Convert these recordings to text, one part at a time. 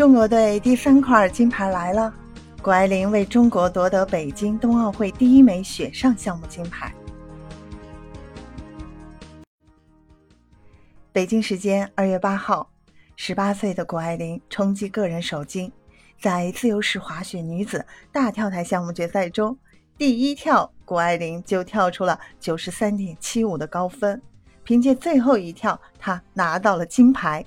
中国队第三块金牌来了，谷爱凌为中国夺得北京冬奥会第一枚雪上项目金牌。北京时间二月八号，十八岁的谷爱凌冲击个人首金，在自由式滑雪女子大跳台项目决赛中，第一跳谷爱凌就跳出了九十三点七五的高分，凭借最后一跳，她拿到了金牌。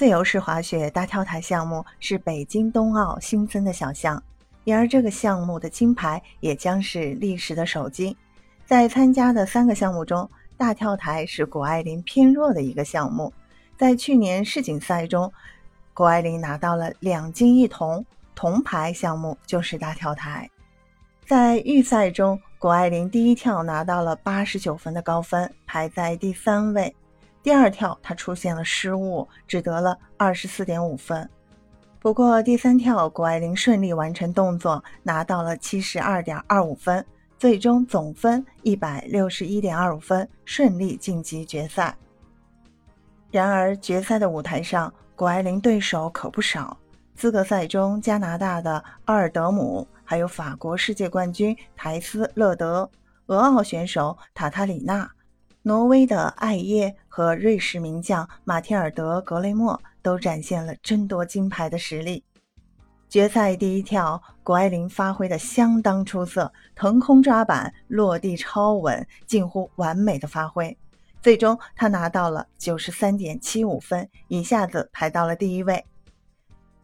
自由式滑雪大跳台项目是北京冬奥新增的小项，然而这个项目的金牌也将是历史的首金。在参加的三个项目中，大跳台是谷爱凌偏弱的一个项目。在去年世锦赛中，谷爱凌拿到了两金一铜，铜牌项目就是大跳台。在预赛中，谷爱凌第一跳拿到了八十九分的高分，排在第三位。第二跳，他出现了失误，只得了二十四点五分。不过第三跳，谷爱凌顺利完成动作，拿到了七十二点二五分，最终总分一百六十一点二五分，顺利晋级决赛。然而决赛的舞台上，谷爱凌对手可不少。资格赛中，加拿大的奥尔德姆，还有法国世界冠军台斯勒德，俄奥选手塔塔里娜。挪威的艾耶和瑞士名将马蒂尔德·格雷莫都展现了争夺金牌的实力。决赛第一跳，谷爱凌发挥的相当出色，腾空抓板，落地超稳，近乎完美的发挥。最终，她拿到了九十三点七五分，一下子排到了第一位。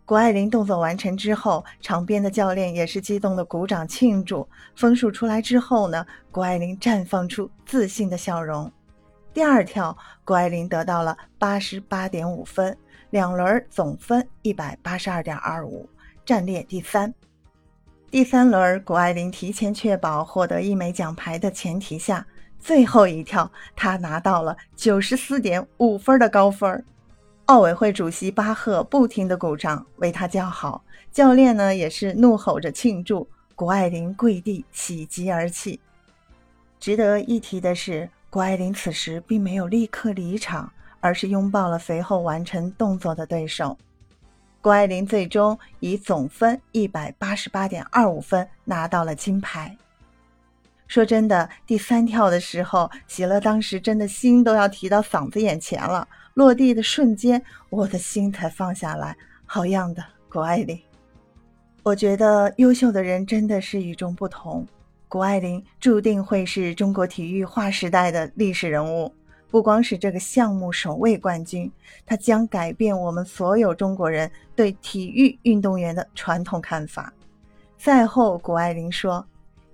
谷爱凌动作完成之后，场边的教练也是激动的鼓掌庆祝。分数出来之后呢，谷爱凌绽放出自信的笑容。第二跳，谷爱凌得到了八十八点五分，两轮总分一百八十二点二五，暂列第三。第三轮，谷爱凌提前确保获得一枚奖牌的前提下，最后一跳，她拿到了九十四点五分的高分。奥委会主席巴赫不停地鼓掌为他叫好，教练呢也是怒吼着庆祝。谷爱凌跪地喜极而泣。值得一提的是，谷爱凌此时并没有立刻离场，而是拥抱了随后完成动作的对手。谷爱凌最终以总分一百八十八点二五分拿到了金牌。说真的，第三跳的时候，喜乐当时真的心都要提到嗓子眼前了。落地的瞬间，我的心才放下来。好样的，谷爱凌！我觉得优秀的人真的是与众不同。谷爱凌注定会是中国体育划时代的历史人物。不光是这个项目首位冠军，她将改变我们所有中国人对体育运动员的传统看法。赛后，谷爱凌说：“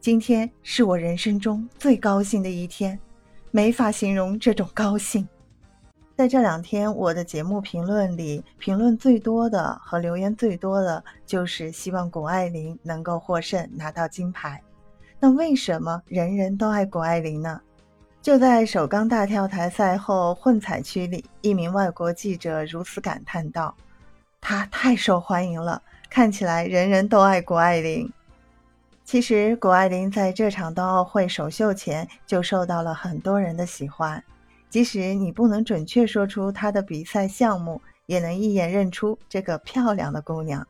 今天是我人生中最高兴的一天，没法形容这种高兴。”在这两天，我的节目评论里，评论最多的和留言最多的就是希望谷爱凌能够获胜，拿到金牌。那为什么人人都爱谷爱凌呢？就在首钢大跳台赛后混采区里，一名外国记者如此感叹道：“她太受欢迎了，看起来人人都爱谷爱凌。”其实，谷爱凌在这场冬奥会首秀前就受到了很多人的喜欢。即使你不能准确说出她的比赛项目，也能一眼认出这个漂亮的姑娘。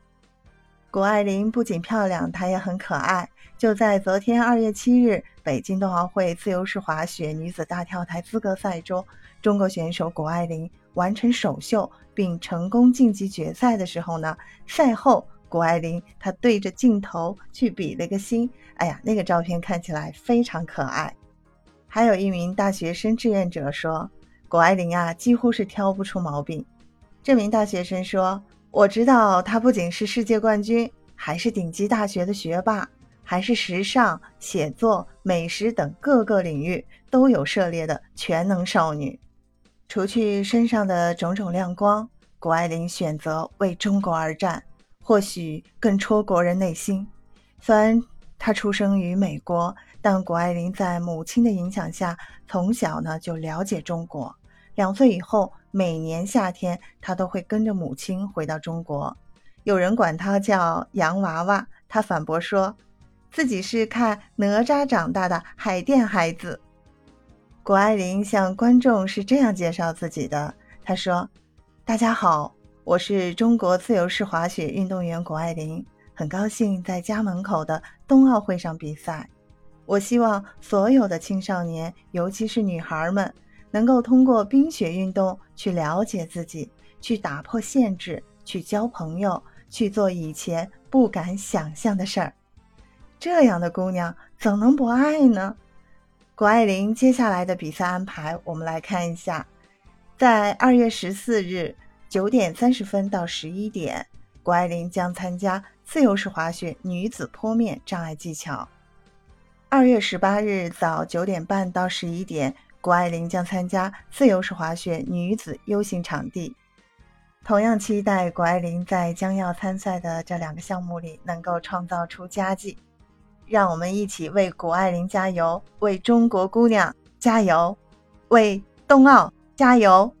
谷爱凌不仅漂亮，她也很可爱。就在昨天二月七日，北京冬奥会自由式滑雪女子大跳台资格赛中，中国选手谷爱凌完成首秀并成功晋级决赛的时候呢，赛后谷爱凌她对着镜头去比了个心，哎呀，那个照片看起来非常可爱。还有一名大学生志愿者说：“谷爱凌啊，几乎是挑不出毛病。”这名大学生说：“我知道她不仅是世界冠军，还是顶级大学的学霸，还是时尚、写作、美食等各个领域都有涉猎的全能少女。除去身上的种种亮光，谷爱凌选择为中国而战，或许更戳国人内心。虽然她出生于美国。”但谷爱凌在母亲的影响下，从小呢就了解中国。两岁以后，每年夏天，她都会跟着母亲回到中国。有人管她叫“洋娃娃”，她反驳说，自己是看哪吒长大的海淀孩子。谷爱凌向观众是这样介绍自己的：“她说，大家好，我是中国自由式滑雪运动员谷爱凌，很高兴在家门口的冬奥会上比赛。我希望所有的青少年，尤其是女孩们，能够通过冰雪运动去了解自己，去打破限制，去交朋友，去做以前不敢想象的事儿。这样的姑娘怎能不爱呢？谷爱凌接下来的比赛安排，我们来看一下，在二月十四日。九点三十分到十一点，谷爱凌将参加自由式滑雪女子坡面障碍技巧。二月十八日早九点半到十一点，谷爱凌将参加自由式滑雪女子 U 型场地。同样期待谷爱凌在将要参赛的这两个项目里能够创造出佳绩。让我们一起为谷爱凌加油，为中国姑娘加油，为冬奥加油！